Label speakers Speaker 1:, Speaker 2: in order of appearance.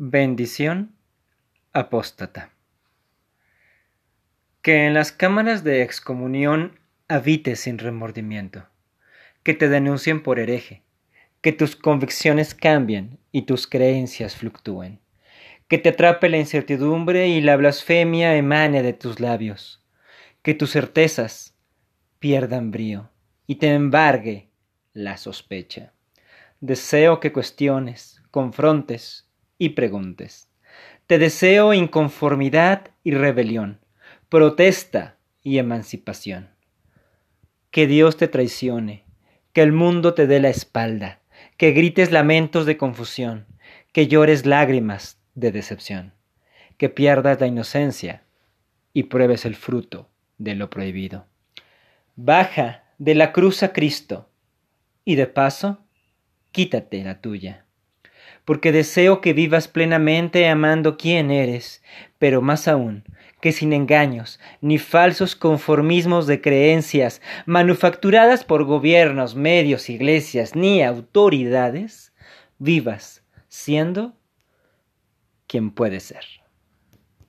Speaker 1: Bendición apóstata. Que en las cámaras de excomunión habites sin remordimiento, que te denuncien por hereje, que tus convicciones cambien y tus creencias fluctúen, que te atrape la incertidumbre y la blasfemia emane de tus labios, que tus certezas pierdan brío y te embargue la sospecha. Deseo que cuestiones, confrontes, y preguntes. Te deseo inconformidad y rebelión, protesta y emancipación. Que Dios te traicione, que el mundo te dé la espalda, que grites lamentos de confusión, que llores lágrimas de decepción, que pierdas la inocencia y pruebes el fruto de lo prohibido. Baja de la cruz a Cristo y de paso, quítate la tuya porque deseo que vivas plenamente amando quien eres, pero más aún, que sin engaños ni falsos conformismos de creencias manufacturadas por gobiernos, medios, iglesias ni autoridades, vivas siendo quien puede ser.